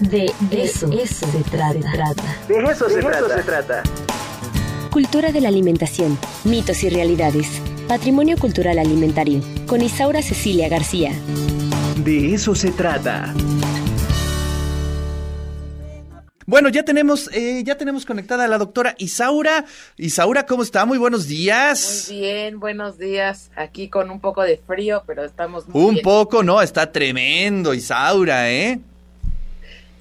De eso, eso se, trata. De eso, se, trata. se trata. Cultura de la alimentación, mitos y realidades. Patrimonio cultural alimentario. Con Isaura Cecilia García. De eso se trata. Bueno, ya tenemos, eh, ya tenemos conectada a la doctora Isaura. Isaura, ¿cómo está? Muy buenos días. Muy bien, buenos días. Aquí con un poco de frío, pero estamos muy Un poco, no, está tremendo, Isaura, ¿eh?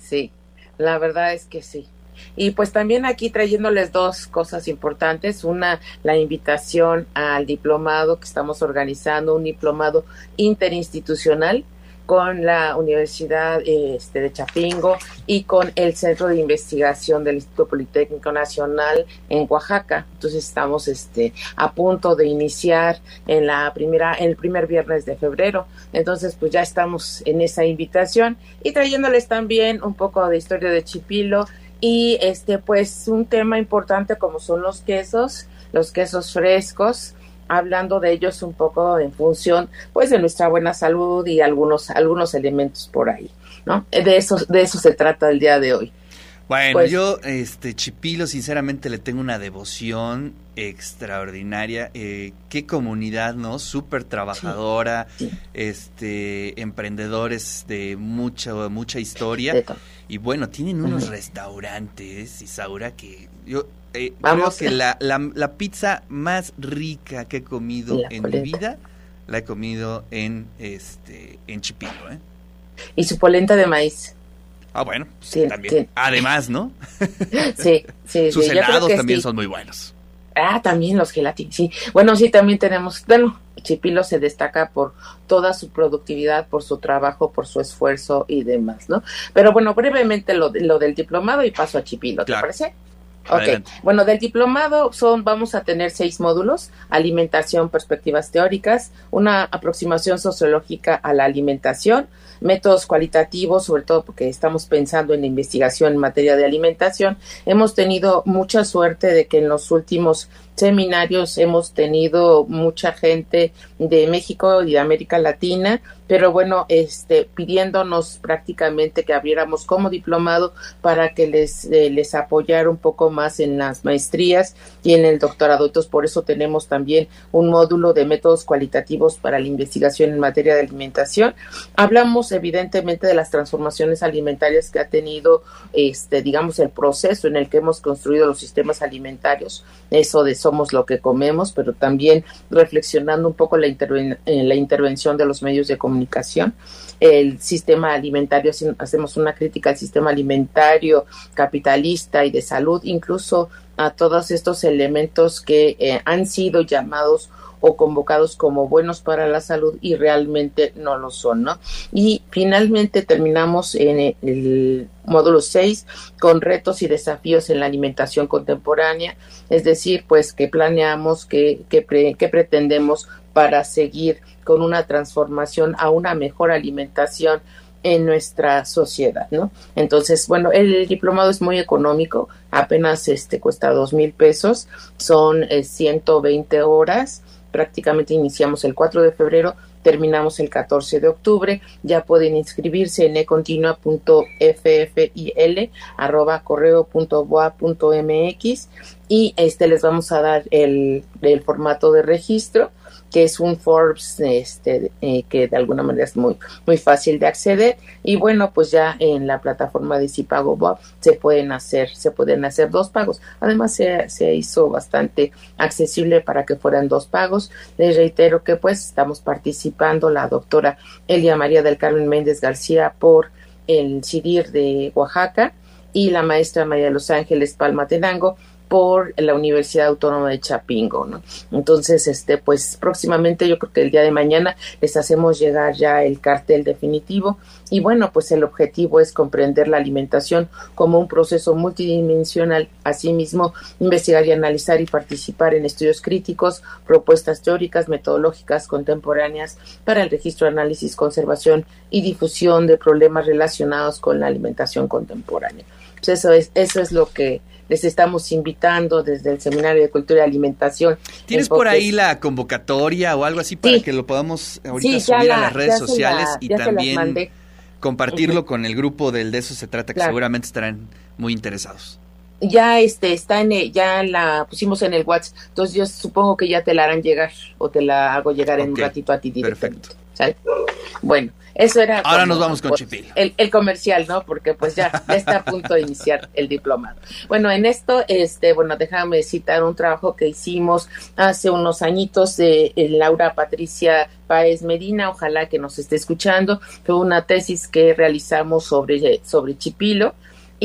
Sí, la verdad es que sí. Y pues también aquí trayéndoles dos cosas importantes. Una, la invitación al diplomado que estamos organizando, un diplomado interinstitucional con la Universidad este, de Chapingo y con el Centro de Investigación del Instituto Politécnico Nacional en Oaxaca. Entonces estamos este, a punto de iniciar en la primera, en el primer viernes de febrero. Entonces, pues ya estamos en esa invitación y trayéndoles también un poco de historia de Chipilo y este, pues un tema importante como son los quesos, los quesos frescos hablando de ellos un poco en función pues de nuestra buena salud y algunos algunos elementos por ahí, ¿no? De eso de eso se trata el día de hoy. Bueno, pues yo este Chipilo sinceramente le tengo una devoción extraordinaria. Eh, qué comunidad, ¿no? Súper trabajadora, este emprendedores de mucha mucha historia. Y bueno, tienen unos restaurantes, Isaura, que yo eh, Vamos. creo que la, la, pizza más rica que he comido en mi vida la he comido en este en Chipilo, ¿eh? Y su polenta de maíz. Ah, bueno, sí, también. Además, ¿no? sí, sí. Sus helados también son muy buenos. Ah, también los gelatinos, sí. Bueno, sí, también tenemos, bueno, Chipilo se destaca por toda su productividad, por su trabajo, por su esfuerzo y demás, ¿no? Pero bueno, brevemente lo, lo del diplomado y paso a Chipilo, ¿te parece? Ok, bueno, del diplomado son, vamos a tener seis módulos, alimentación, perspectivas teóricas, una aproximación sociológica a la alimentación, métodos cualitativos, sobre todo porque estamos pensando en la investigación en materia de alimentación. Hemos tenido mucha suerte de que en los últimos seminarios hemos tenido mucha gente de México y de América Latina pero bueno, este, pidiéndonos prácticamente que abriéramos como diplomado para que les, eh, les apoyara un poco más en las maestrías y en el doctorado. Entonces, por eso tenemos también un módulo de métodos cualitativos para la investigación en materia de alimentación. Hablamos evidentemente de las transformaciones alimentarias que ha tenido, este, digamos, el proceso en el que hemos construido los sistemas alimentarios, eso de somos lo que comemos, pero también reflexionando un poco la, en la intervención de los medios de comunicación comunicación. El sistema alimentario, hacemos una crítica al sistema alimentario capitalista y de salud, incluso a todos estos elementos que eh, han sido llamados o convocados como buenos para la salud y realmente no lo son, ¿no? Y finalmente terminamos en el módulo 6 con retos y desafíos en la alimentación contemporánea, es decir, pues que planeamos, que, que, que pretendemos para seguir con una transformación a una mejor alimentación en nuestra sociedad, ¿no? Entonces, bueno, el diplomado es muy económico, apenas este cuesta dos mil pesos, son 120 eh, horas, prácticamente iniciamos el 4 de febrero, terminamos el 14 de octubre, ya pueden inscribirse en econtinua.ffil arroba correo punto punto mx y este les vamos a dar el, el formato de registro que es un Forbes este, eh, que de alguna manera es muy, muy fácil de acceder. Y bueno, pues ya en la plataforma de Cipago Bob se pueden hacer, se pueden hacer dos pagos. Además se, se hizo bastante accesible para que fueran dos pagos. Les reitero que pues estamos participando la doctora Elia María del Carmen Méndez García por el CIDIR de Oaxaca y la maestra María de los Ángeles Palma Tenango por la Universidad Autónoma de Chapingo, ¿no? Entonces, este, pues próximamente, yo creo que el día de mañana les hacemos llegar ya el cartel definitivo y bueno, pues el objetivo es comprender la alimentación como un proceso multidimensional, asimismo investigar y analizar y participar en estudios críticos, propuestas teóricas, metodológicas, contemporáneas para el registro, análisis, conservación y difusión de problemas relacionados con la alimentación contemporánea. Pues eso es, eso es lo que les estamos invitando desde el Seminario de Cultura y Alimentación. ¿Tienes por ahí la convocatoria o algo así para que lo podamos ahorita subir a las redes sociales y también compartirlo con el grupo del de eso se trata, que seguramente estarán muy interesados. Ya este está en ya la pusimos en el WhatsApp, entonces yo supongo que ya te la harán llegar o te la hago llegar en un ratito a ti directamente. Perfecto. Bueno, eso era. Ahora nos vamos con pues, El, el, comercial, ¿no? Porque pues ya, está a punto de iniciar el diplomado. Bueno, en esto, este, bueno, déjame citar un trabajo que hicimos hace unos añitos de Laura Patricia Páez Medina, ojalá que nos esté escuchando. Fue una tesis que realizamos sobre, sobre Chipilo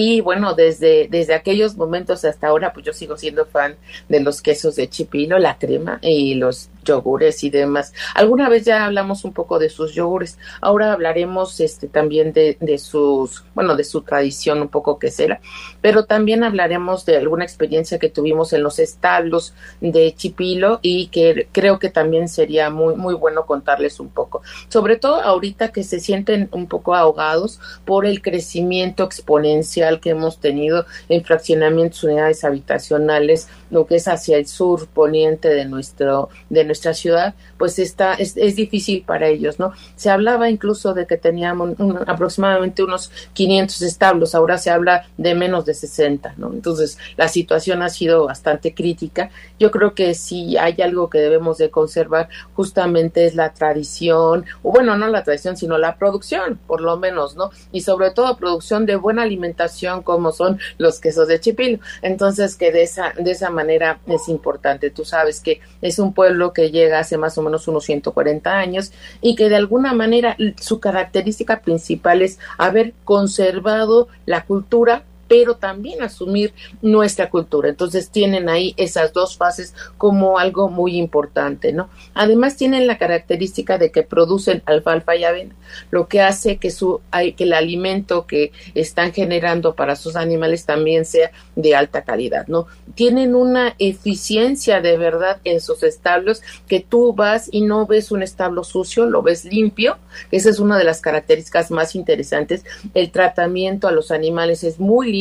y bueno, desde, desde aquellos momentos hasta ahora, pues yo sigo siendo fan de los quesos de chipilo, la crema y los yogures y demás. Alguna vez ya hablamos un poco de sus yogures. Ahora hablaremos este también de, de sus, bueno, de su tradición un poco quesera, pero también hablaremos de alguna experiencia que tuvimos en los establos de Chipilo y que creo que también sería muy, muy bueno contarles un poco. Sobre todo ahorita que se sienten un poco ahogados por el crecimiento exponencial que hemos tenido en fraccionamientos, unidades habitacionales, lo que es hacia el sur poniente de nuestro de nuestra ciudad, pues está es, es difícil para ellos, ¿no? Se hablaba incluso de que teníamos aproximadamente unos 500 establos, ahora se habla de menos de 60, ¿no? Entonces, la situación ha sido bastante crítica. Yo creo que si hay algo que debemos de conservar justamente es la tradición, o bueno, no la tradición, sino la producción, por lo menos, ¿no? Y sobre todo producción de buena alimentación como son los quesos de Chipilo. Entonces, que de esa, de esa manera es importante. Tú sabes que es un pueblo que llega hace más o menos unos 140 años y que de alguna manera su característica principal es haber conservado la cultura pero también asumir nuestra cultura. Entonces tienen ahí esas dos fases como algo muy importante, ¿no? Además tienen la característica de que producen alfalfa y avena, lo que hace que su que el alimento que están generando para sus animales también sea de alta calidad, ¿no? Tienen una eficiencia de verdad en sus establos que tú vas y no ves un establo sucio, lo ves limpio. Esa es una de las características más interesantes. El tratamiento a los animales es muy limpio,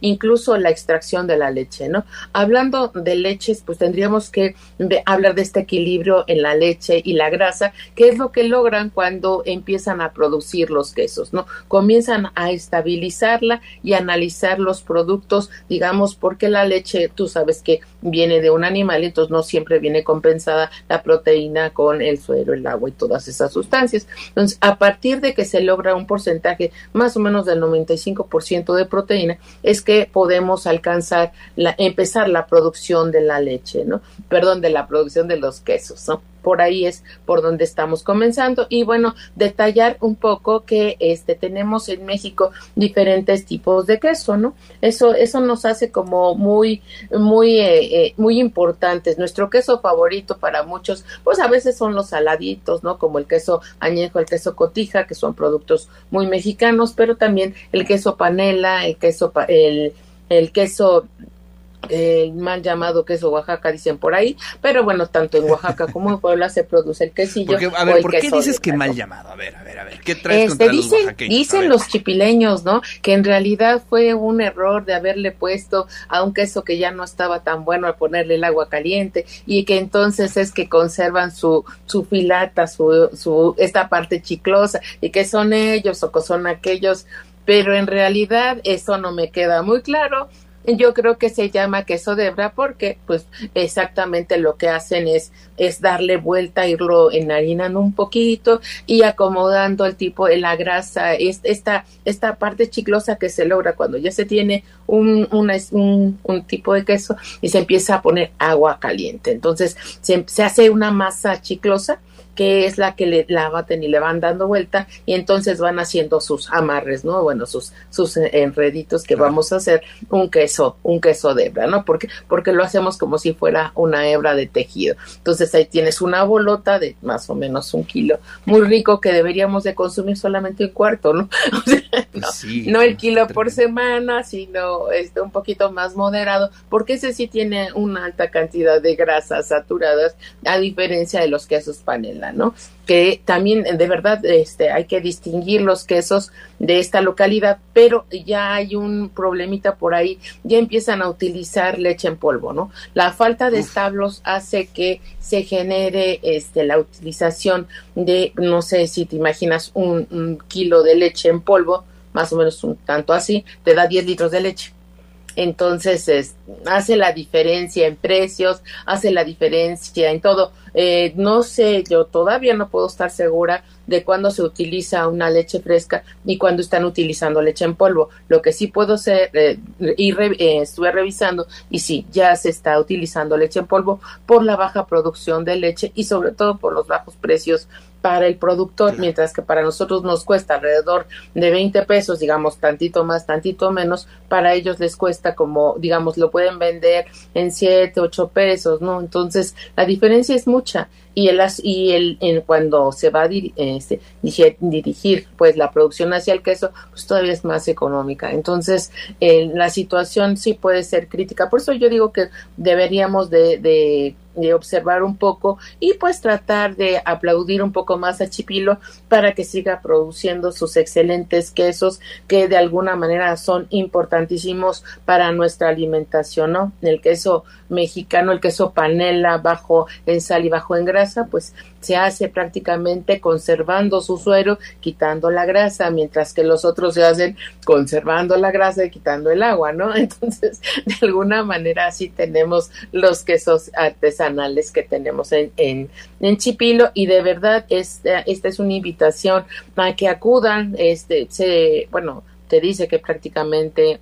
incluso la extracción de la leche, ¿no? Hablando de leches, pues tendríamos que hablar de este equilibrio en la leche y la grasa, que es lo que logran cuando empiezan a producir los quesos, ¿no? Comienzan a estabilizarla y analizar los productos, digamos, porque la leche, tú sabes que viene de un animal, entonces no siempre viene compensada la proteína con el suero, el agua y todas esas sustancias. Entonces, a partir de que se logra un porcentaje más o menos del 95% de proteína, es que podemos alcanzar, la, empezar la producción de la leche, ¿no? Perdón, de la producción de los quesos, ¿no? Por ahí es por donde estamos comenzando. Y bueno detallar un poco que este tenemos en México diferentes tipos de queso no eso eso nos hace como muy muy eh, eh, muy importantes. Nuestro queso favorito para muchos pues a veces son los saladitos no como el queso añejo el queso cotija que son productos muy mexicanos pero también el queso panela el queso el, el queso el mal llamado queso Oaxaca, dicen por ahí, pero bueno, tanto en Oaxaca como en Puebla se produce el quesillo. a ver, ¿por qué dices que mal llamado? A ver, a ver, a ver, ¿qué traes este, dicen, los Dicen los chipileños, ¿no? Que en realidad fue un error de haberle puesto a un queso que ya no estaba tan bueno a ponerle el agua caliente y que entonces es que conservan su, su filata, su, su, esta parte chiclosa y que son ellos o que son aquellos pero en realidad eso no me queda muy claro. Yo creo que se llama queso de hebra porque pues exactamente lo que hacen es, es darle vuelta, irlo enharinando un poquito y acomodando el tipo de la grasa, esta, esta parte chiclosa que se logra cuando ya se tiene un, un, un, tipo de queso y se empieza a poner agua caliente. Entonces se, se hace una masa chiclosa que es la que le, la baten y le van dando vuelta y entonces van haciendo sus amarres, ¿no? Bueno, sus, sus enreditos que vamos a hacer un queso, un queso de hebra, ¿no? Porque, porque lo hacemos como si fuera una hebra de tejido. Entonces ahí tienes una bolota de más o menos un kilo, muy rico que deberíamos de consumir solamente un cuarto, ¿no? Pues no, el kilo por semana, sino este un poquito más moderado, porque ese sí tiene una alta cantidad de grasas saturadas, a diferencia de los quesos panela ¿no? Que también de verdad este, hay que distinguir los quesos de esta localidad, pero ya hay un problemita por ahí, ya empiezan a utilizar leche en polvo, ¿no? La falta de establos hace que se genere este, la utilización de, no sé si te imaginas, un, un kilo de leche en polvo, más o menos un tanto así, te da 10 litros de leche entonces es, hace la diferencia en precios, hace la diferencia en todo. Eh, no sé, yo todavía no puedo estar segura de cuándo se utiliza una leche fresca y cuándo están utilizando leche en polvo. Lo que sí puedo ser, eh, y eh, estuve revisando, y sí, ya se está utilizando leche en polvo por la baja producción de leche y sobre todo por los bajos precios para el productor, mientras que para nosotros nos cuesta alrededor de 20 pesos, digamos, tantito más, tantito menos, para ellos les cuesta como, digamos, lo pueden vender en 7, 8 pesos, ¿no? Entonces, la diferencia es mucha y el y el en cuando se va a este, dirigir, pues la producción hacia el queso pues todavía es más económica. Entonces la situación sí puede ser crítica. Por eso yo digo que deberíamos de, de de observar un poco y pues tratar de aplaudir un poco más a Chipilo para que siga produciendo sus excelentes quesos que de alguna manera son importantísimos para nuestra alimentación, ¿no? El queso mexicano, el queso panela bajo en sal y bajo en grasa, pues se hace prácticamente conservando su suero, quitando la grasa, mientras que los otros se hacen conservando la grasa y quitando el agua, ¿no? Entonces, de alguna manera así tenemos los quesos artesanales que tenemos en, en, en Chipilo y de verdad esta, esta es una invitación a que acudan, este, se, bueno, te dice que prácticamente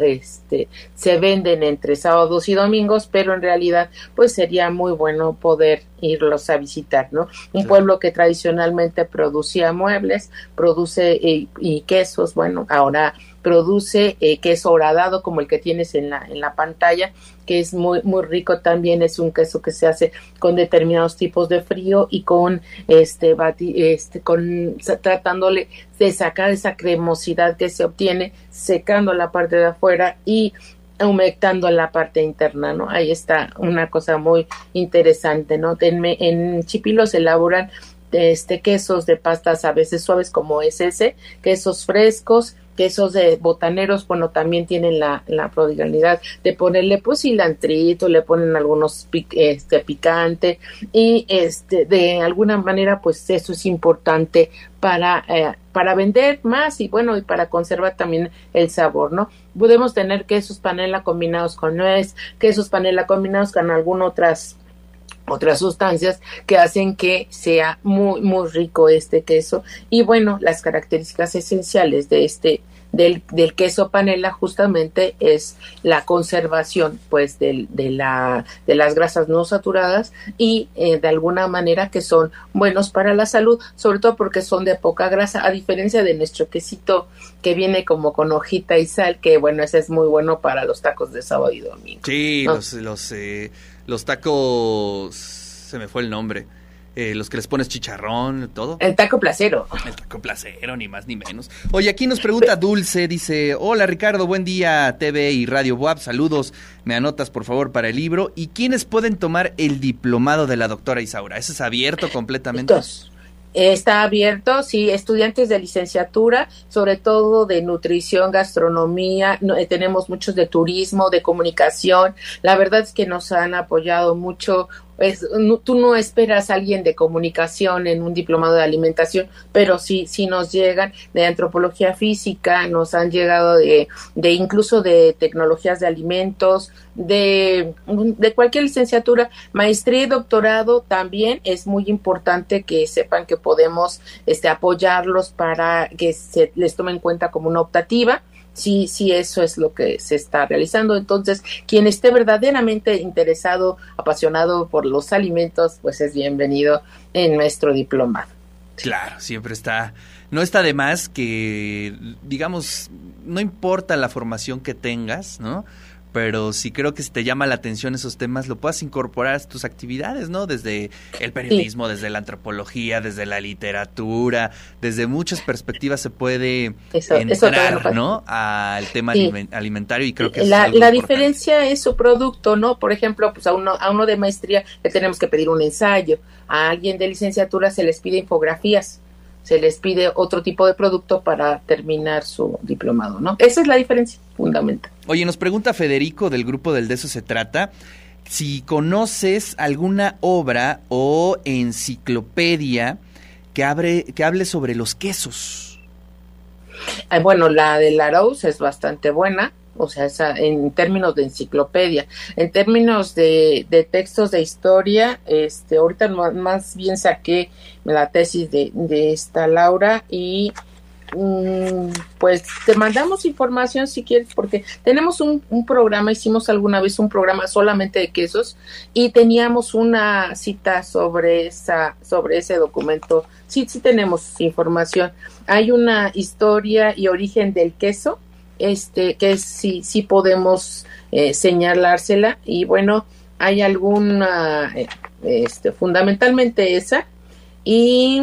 este, se venden entre sábados y domingos, pero en realidad pues sería muy bueno poder irlos a visitar, ¿no? Un pueblo que tradicionalmente producía muebles, produce eh, y quesos, bueno, ahora produce eh, queso horadado como el que tienes en la, en la pantalla, que es muy, muy rico también, es un queso que se hace con determinados tipos de frío y con este, este con tratándole de sacar esa cremosidad que se obtiene, secando la parte de afuera y humectando la parte interna, ¿no? Ahí está una cosa muy interesante, ¿no? En, en Chipilo se elaboran este quesos de pastas a veces suaves como es ese, quesos frescos, quesos de botaneros, bueno, también tienen la, la prodigalidad de ponerle pues cilantrito, le ponen algunos este picante y este de alguna manera pues eso es importante para eh, para vender más y bueno y para conservar también el sabor, ¿no? Podemos tener quesos panela combinados con nuez, quesos panela combinados con algunas otras otras sustancias que hacen que sea muy muy rico este queso. Y bueno las características esenciales de este del, del queso panela justamente es la conservación pues del, de la de las grasas no saturadas y eh, de alguna manera que son buenos para la salud sobre todo porque son de poca grasa a diferencia de nuestro quesito que viene como con hojita y sal que bueno ese es muy bueno para los tacos de sábado y domingo sí los los eh los tacos, se me fue el nombre. Eh, los que les pones chicharrón, todo. El taco placero. El taco placero, ni más ni menos. Oye, aquí nos pregunta Dulce, dice, hola Ricardo, buen día TV y Radio Boab, saludos, me anotas por favor para el libro. ¿Y quiénes pueden tomar el diplomado de la doctora Isaura? ¿Ese es abierto completamente? Está abierto, sí, estudiantes de licenciatura, sobre todo de nutrición, gastronomía, eh, tenemos muchos de turismo, de comunicación. La verdad es que nos han apoyado mucho tú no esperas a alguien de comunicación en un diplomado de alimentación, pero sí, sí nos llegan de antropología física, nos han llegado de, de incluso de tecnologías de alimentos, de, de cualquier licenciatura, maestría y doctorado también es muy importante que sepan que podemos este, apoyarlos para que se les tome en cuenta como una optativa sí, sí, eso es lo que se está realizando. Entonces, quien esté verdaderamente interesado, apasionado por los alimentos, pues es bienvenido en nuestro diplomado. Claro, siempre está, no está de más que, digamos, no importa la formación que tengas, ¿no? Pero sí creo que si te llama la atención esos temas, lo puedas incorporar a tus actividades, ¿no? Desde el periodismo, desde la antropología, desde la literatura, desde muchas perspectivas se puede entrar, no, Al tema alimentario y creo que la, la diferencia es su producto, ¿no? Por ejemplo, pues a uno, a uno de maestría le tenemos que pedir un ensayo, a alguien de licenciatura se les pide infografías se les pide otro tipo de producto para terminar su diplomado, ¿no? Esa es la diferencia fundamental. Oye, nos pregunta Federico del grupo del De eso se trata, si conoces alguna obra o enciclopedia que, abre, que hable sobre los quesos. Ah, bueno, la de Larousse es bastante buena o sea, esa, en términos de enciclopedia, en términos de, de textos de historia, este, ahorita más bien saqué la tesis de, de esta Laura y pues te mandamos información si quieres, porque tenemos un, un, programa, hicimos alguna vez un programa solamente de quesos y teníamos una cita sobre esa, sobre ese documento. Sí, sí tenemos información. Hay una historia y origen del queso este, que sí, sí podemos eh, señalársela y bueno, hay alguna, eh, este, fundamentalmente esa y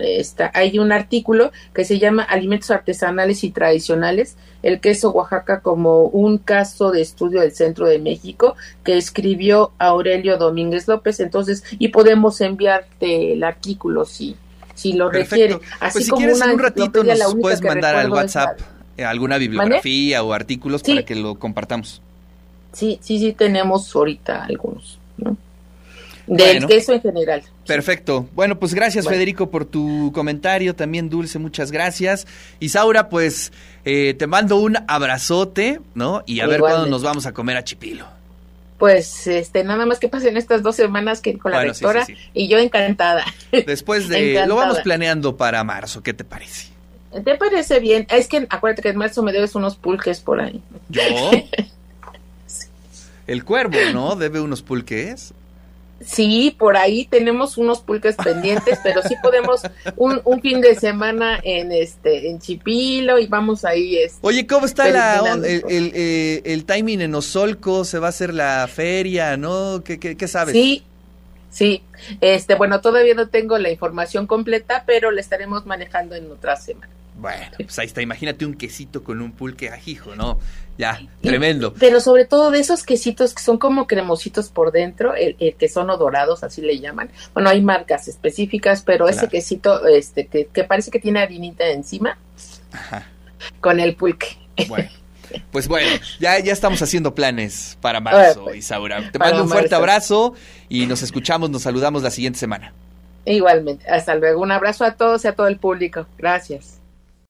está, hay un artículo que se llama Alimentos artesanales y tradicionales, el queso Oaxaca como un caso de estudio del centro de México que escribió Aurelio Domínguez López, entonces, y podemos enviarte el artículo si, si lo requiere. Pues Así pues si como quieres en un ratito nos puedes mandar al WhatsApp eh, alguna bibliografía o artículos para que lo compartamos. Sí, sí, sí, tenemos ahorita algunos. Del queso en general. Perfecto. Bueno, pues gracias Federico por tu comentario, también Dulce, muchas gracias. Isaura, pues eh, te mando un abrazote, ¿no? Y a ver cuándo nos vamos a comer a Chipilo. Pues este, nada más que pasen estas dos semanas que con la doctora y yo encantada. Después de, lo vamos planeando para marzo, ¿qué te parece? ¿Te parece bien? Es que acuérdate que en marzo me debes unos pulques por ahí. ¿Yo? El cuervo, ¿no? Debe unos pulques. Sí, por ahí tenemos unos pulques pendientes, pero sí podemos un, un, fin de semana en este en Chipilo y vamos ahí. Este, Oye, ¿cómo está la, el, el, eh, el, timing en Osolco? ¿Se va a hacer la feria, no? ¿Qué, qué, qué sabes? Sí, sí. Este, bueno, todavía no tengo la información completa, pero la estaremos manejando en otra semana. Bueno, pues ahí está, imagínate un quesito con un pulque ajijo, ¿no? Ya, tremendo. Pero sobre todo de esos quesitos que son como cremositos por dentro, el, que son dorados, así le llaman. Bueno, hay marcas específicas, pero ese quesito este que, parece que tiene harinita encima, Ajá. con el pulque. Bueno. Pues bueno, ya, ya estamos haciendo planes para marzo, pues, Isaura. Te mando un fuerte abrazo y nos escuchamos, nos saludamos la siguiente semana. Igualmente, hasta luego. Un abrazo a todos y a todo el público. Gracias.